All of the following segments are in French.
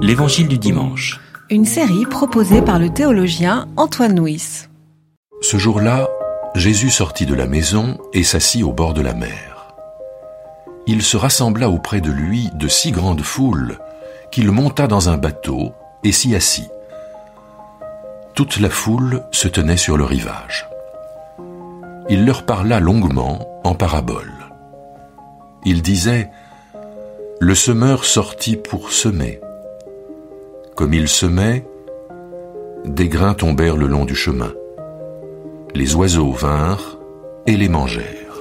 L'Évangile du dimanche. Une série proposée par le théologien Antoine Nuis. Ce jour-là, Jésus sortit de la maison et s'assit au bord de la mer. Il se rassembla auprès de lui de si grandes foules qu'il monta dans un bateau et s'y assit. Toute la foule se tenait sur le rivage. Il leur parla longuement en parabole. Il disait Le semeur sortit pour semer. Comme il semait, des grains tombèrent le long du chemin. Les oiseaux vinrent et les mangèrent.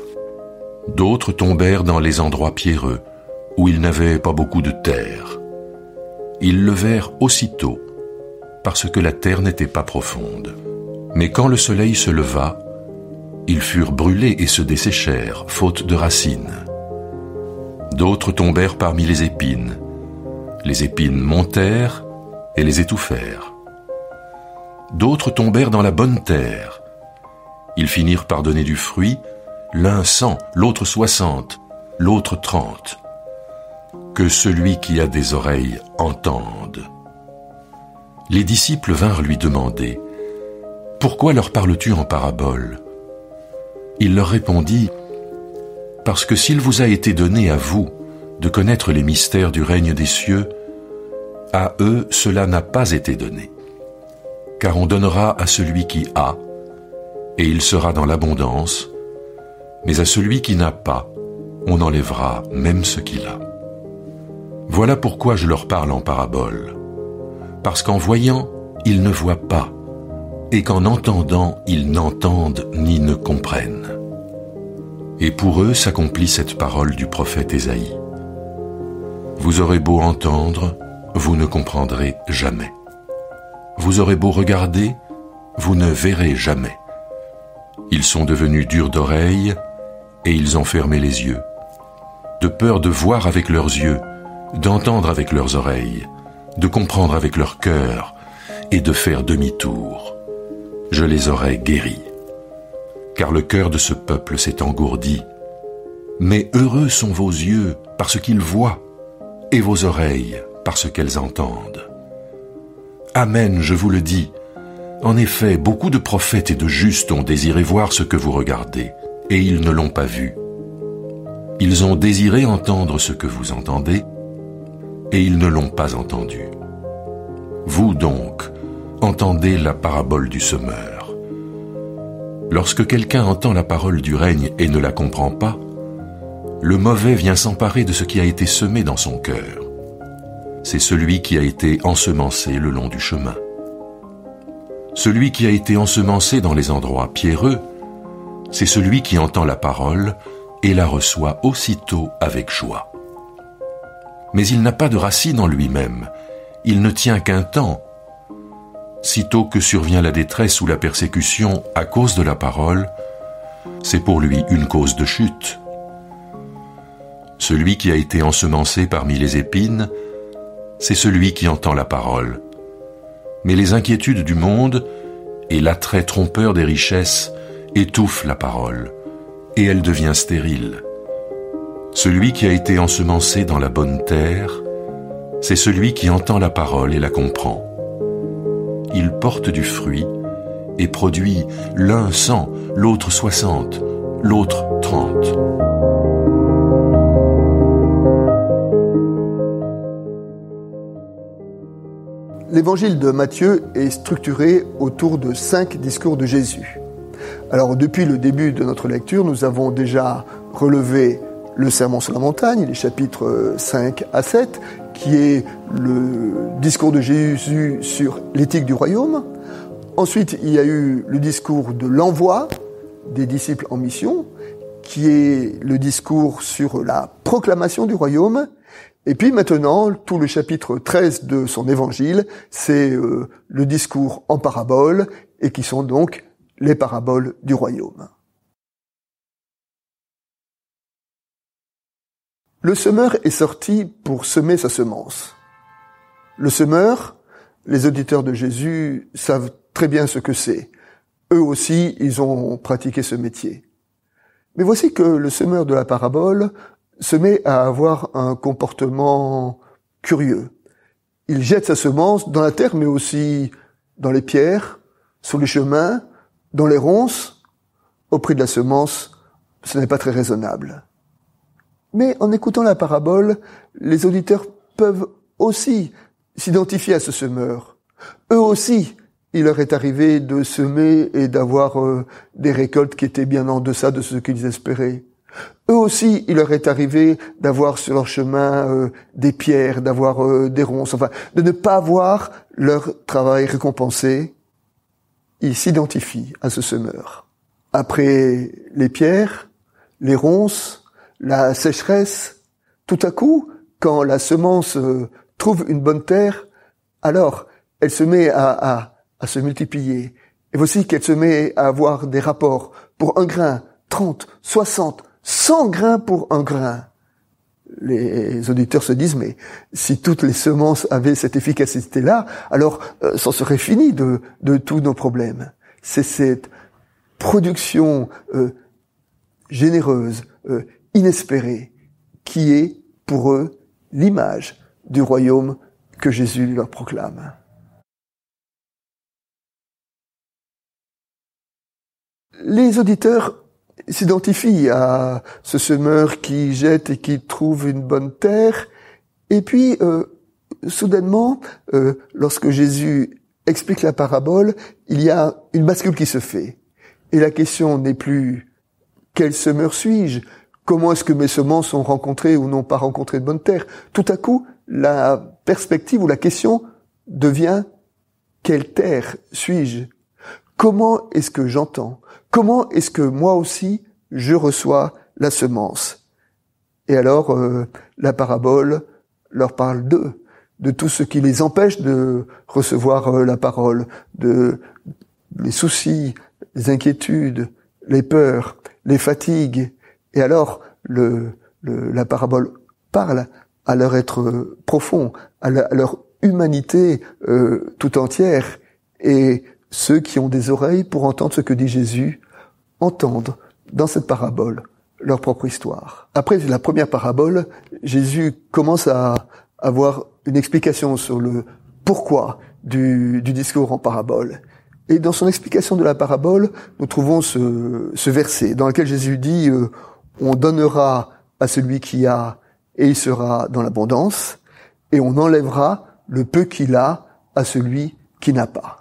D'autres tombèrent dans les endroits pierreux, où il n'avait pas beaucoup de terre. Ils levèrent aussitôt, parce que la terre n'était pas profonde. Mais quand le soleil se leva, ils furent brûlés et se desséchèrent, faute de racines. D'autres tombèrent parmi les épines. Les épines montèrent et les étouffèrent. D'autres tombèrent dans la bonne terre. Ils finirent par donner du fruit, l'un cent, l'autre soixante, l'autre trente. Que celui qui a des oreilles entende. Les disciples vinrent lui demander, Pourquoi leur parles-tu en parabole? Il leur répondit, Parce que s'il vous a été donné à vous de connaître les mystères du règne des cieux, à eux cela n'a pas été donné. Car on donnera à celui qui a, et il sera dans l'abondance, mais à celui qui n'a pas, on enlèvera même ce qu'il a. Voilà pourquoi je leur parle en parabole, parce qu'en voyant, ils ne voient pas, et qu'en entendant, ils n'entendent ni ne comprennent. Et pour eux s'accomplit cette parole du prophète Ésaïe. Vous aurez beau entendre, vous ne comprendrez jamais. Vous aurez beau regarder, vous ne verrez jamais. Ils sont devenus durs d'oreilles et ils ont fermé les yeux, de peur de voir avec leurs yeux, d'entendre avec leurs oreilles, de comprendre avec leur cœur et de faire demi-tour. Je les aurais guéris. Car le cœur de ce peuple s'est engourdi. Mais heureux sont vos yeux parce qu'ils voient, et vos oreilles parce qu'elles entendent. Amen, je vous le dis, en effet, beaucoup de prophètes et de justes ont désiré voir ce que vous regardez, et ils ne l'ont pas vu. Ils ont désiré entendre ce que vous entendez, et ils ne l'ont pas entendu. Vous donc, entendez la parabole du semeur. Lorsque quelqu'un entend la parole du règne et ne la comprend pas, le mauvais vient s'emparer de ce qui a été semé dans son cœur. C'est celui qui a été ensemencé le long du chemin. Celui qui a été ensemencé dans les endroits pierreux, c'est celui qui entend la parole et la reçoit aussitôt avec joie. Mais il n'a pas de racine en lui-même, il ne tient qu'un temps. Sitôt que survient la détresse ou la persécution à cause de la parole, c'est pour lui une cause de chute. Celui qui a été ensemencé parmi les épines, c'est celui qui entend la parole mais les inquiétudes du monde et l'attrait trompeur des richesses étouffent la parole, et elle devient stérile. Celui qui a été ensemencé dans la bonne terre, c'est celui qui entend la parole et la comprend. Il porte du fruit et produit l'un cent, l'autre soixante, l'autre trente. L'évangile de Matthieu est structuré autour de cinq discours de Jésus. Alors depuis le début de notre lecture, nous avons déjà relevé le Sermon sur la montagne, les chapitres 5 à 7, qui est le discours de Jésus sur l'éthique du royaume. Ensuite, il y a eu le discours de l'envoi des disciples en mission, qui est le discours sur la proclamation du royaume. Et puis maintenant, tout le chapitre 13 de son évangile, c'est euh, le discours en parabole, et qui sont donc les paraboles du royaume. Le semeur est sorti pour semer sa semence. Le semeur, les auditeurs de Jésus savent très bien ce que c'est. Eux aussi, ils ont pratiqué ce métier. Mais voici que le semeur de la parabole se met à avoir un comportement curieux. il jette sa semence dans la terre, mais aussi dans les pierres, sur les chemins, dans les ronces. Au prix de la semence, ce n'est pas très raisonnable. Mais en écoutant la parabole, les auditeurs peuvent aussi s'identifier à ce semeur. Eux aussi, il leur est arrivé de semer et d'avoir euh, des récoltes qui étaient bien en deçà de ce qu'ils espéraient. Eux aussi, il leur est arrivé d'avoir sur leur chemin euh, des pierres, d'avoir euh, des ronces, enfin, de ne pas voir leur travail récompensé. Ils s'identifient à ce semeur. Après les pierres, les ronces, la sécheresse, tout à coup, quand la semence trouve une bonne terre, alors elle se met à, à, à se multiplier. Et voici qu'elle se met à avoir des rapports pour un grain, 30, 60, 100 grains pour un grain. Les auditeurs se disent, mais si toutes les semences avaient cette efficacité-là, alors euh, ça serait fini de, tous nos problèmes. C'est cette production euh, généreuse, euh, inespérée, qui est pour eux l'image du royaume que Jésus leur proclame. Les auditeurs s'identifient à ce semeur qui jette et qui trouve une bonne terre, et puis euh, soudainement, euh, lorsque Jésus explique la parabole, il y a une bascule qui se fait. Et la question n'est plus quel semeur suis-je? Comment est-ce que mes semences ont rencontré ou n'ont pas rencontré de bonne terre? Tout à coup, la perspective ou la question devient quelle terre suis-je? Comment est-ce que j'entends? Comment est-ce que moi aussi je reçois la semence? Et alors euh, la parabole leur parle d'eux, de tout ce qui les empêche de recevoir euh, la parole, de les soucis, les inquiétudes, les peurs, les fatigues. Et alors la parabole parle à leur être profond, à, leur humanité euh, tout entière. Et ceux qui ont des oreilles pour entendre ce que dit Jésus entendent dans cette parabole leur propre histoire. Après la première parabole, Jésus commence à avoir une explication sur le pourquoi du, discours en parabole. Et dans son explication de la parabole, nous trouvons ce, verset dans lequel Jésus dit euh, On donnera à celui qui a et il sera dans l'abondance, et on enlèvera le peu qu'il a à celui qui n'a pas.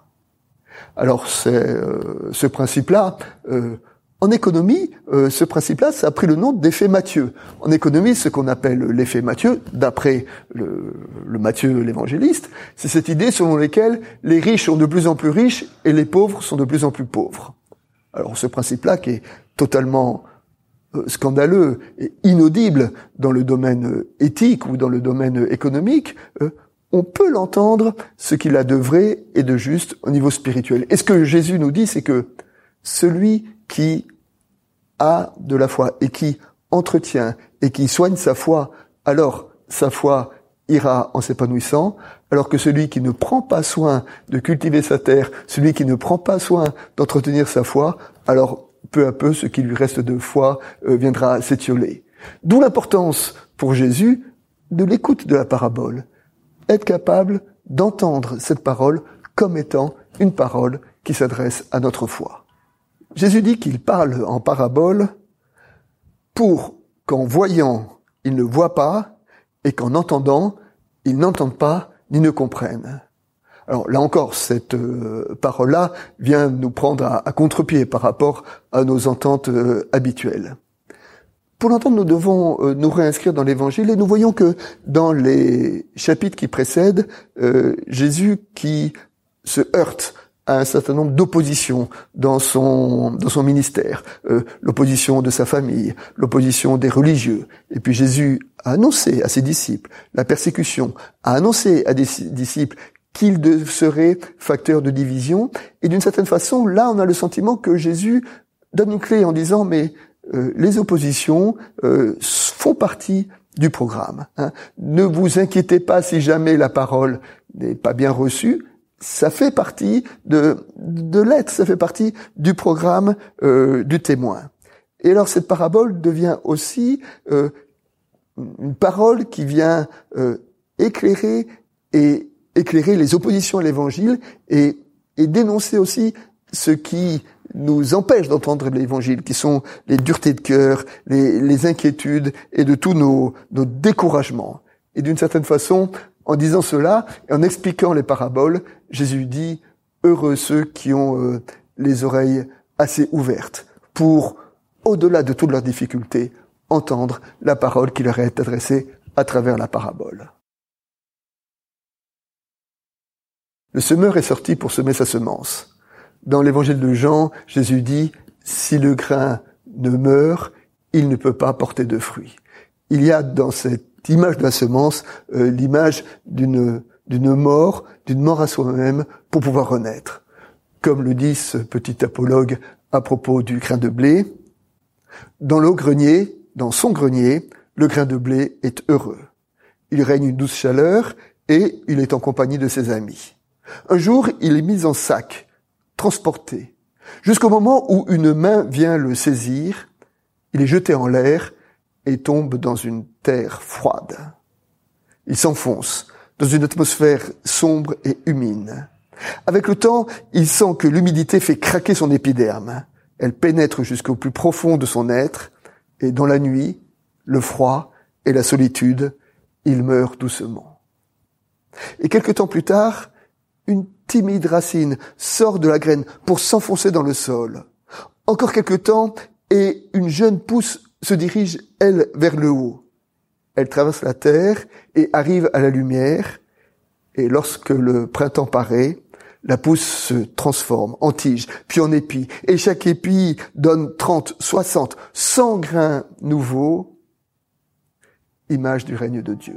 Alors c'est euh, ce principe-là. Euh, en économie, euh, ce principe-là, ça a pris le nom d'effet Matthieu. En économie, ce qu'on appelle l'effet Matthieu, d'après le, le Matthieu l'évangéliste, c'est cette idée selon laquelle les riches sont de plus en plus riches et les pauvres sont de plus en plus pauvres. Alors ce principe-là, qui est totalement scandaleux et inaudible dans le domaine éthique ou dans le domaine économique, on peut l'entendre ce qu'il a de vrai et de juste au niveau spirituel. Et ce que Jésus nous dit, c'est que celui qui a de la foi et qui entretient et qui soigne sa foi, alors sa foi ira en s'épanouissant, alors que celui qui ne prend pas soin de cultiver sa terre, celui qui ne prend pas soin d'entretenir sa foi, alors peu à peu ce qui lui reste de foi euh, viendra s'étioler. D'où l'importance pour Jésus de l'écoute de la parabole être capable d'entendre cette parole comme étant une parole qui s'adresse à notre foi. Jésus dit qu'il parle en parabole pour qu'en voyant, ils ne voient pas et qu'en entendant, ils n'entendent pas ni ne comprennent. Alors là encore, cette euh, parole-là vient nous prendre à, contre-pied par rapport à nos ententes euh, habituelles. Pour l'entendre, nous devons euh, nous réinscrire dans l'Évangile et nous voyons que dans les chapitres qui précèdent, euh, Jésus qui se heurte à un certain nombre d'oppositions dans son ministère, euh, l'opposition de sa famille, l'opposition des religieux. Et puis Jésus a annoncé à ses disciples la persécution, a annoncé à des disciples qu'il serait facteur de division. Et d'une certaine façon, là, on a le sentiment que Jésus donne une clé en disant mais euh, les oppositions euh, font partie du programme. Hein. Ne vous inquiétez pas si jamais la parole n'est pas bien reçue. Ça fait partie de, de l'être, ça fait partie du programme euh, du témoin. Et alors cette parabole devient aussi une parole qui vient éclairer et éclairer les oppositions à l'évangile et, et dénoncer aussi ce qui nous empêche d'entendre l'évangile, qui sont les duretés de cœur, les, inquiétudes et de tous nos, nos découragements. Et d'une certaine façon, en disant cela et en expliquant les paraboles, Jésus dit heureux ceux qui ont euh, les oreilles assez ouvertes pour, au-delà de toutes leurs difficultés, entendre la parole qui leur est adressée à travers la parabole. Le semeur est sorti pour semer sa semence. Dans l'évangile de Jean, Jésus dit, si le grain ne meurt, il ne peut pas porter de fruits. Il y a dans cette image de la semence euh, l'image d'une d'une mort, d'une mort à soi-même pour pouvoir renaître. Comme le dit ce petit apologue à propos du grain de blé, dans le grenier, dans son grenier, le grain de blé est heureux. Il règne une douce chaleur et il est en compagnie de ses amis. Un jour, il est mis en sac, transporté, jusqu'au moment où une main vient le saisir, il est jeté en l'air et tombe dans une terre froide. Il s'enfonce dans une atmosphère sombre et humide. Avec le temps, il sent que l'humidité fait craquer son épiderme. Elle pénètre jusqu'au plus profond de son être, et dans la nuit, le froid et la solitude, il meurt doucement. Et quelque temps plus tard, une timide racine sort de la graine pour s'enfoncer dans le sol. Encore quelque temps, et une jeune pousse se dirige, elle, vers le haut. Elle traverse la terre et arrive à la lumière, et lorsque le printemps paraît, la pousse se transforme en tige, puis en épi, et chaque épi donne 30, 60, 100 grains nouveaux, image du règne de Dieu.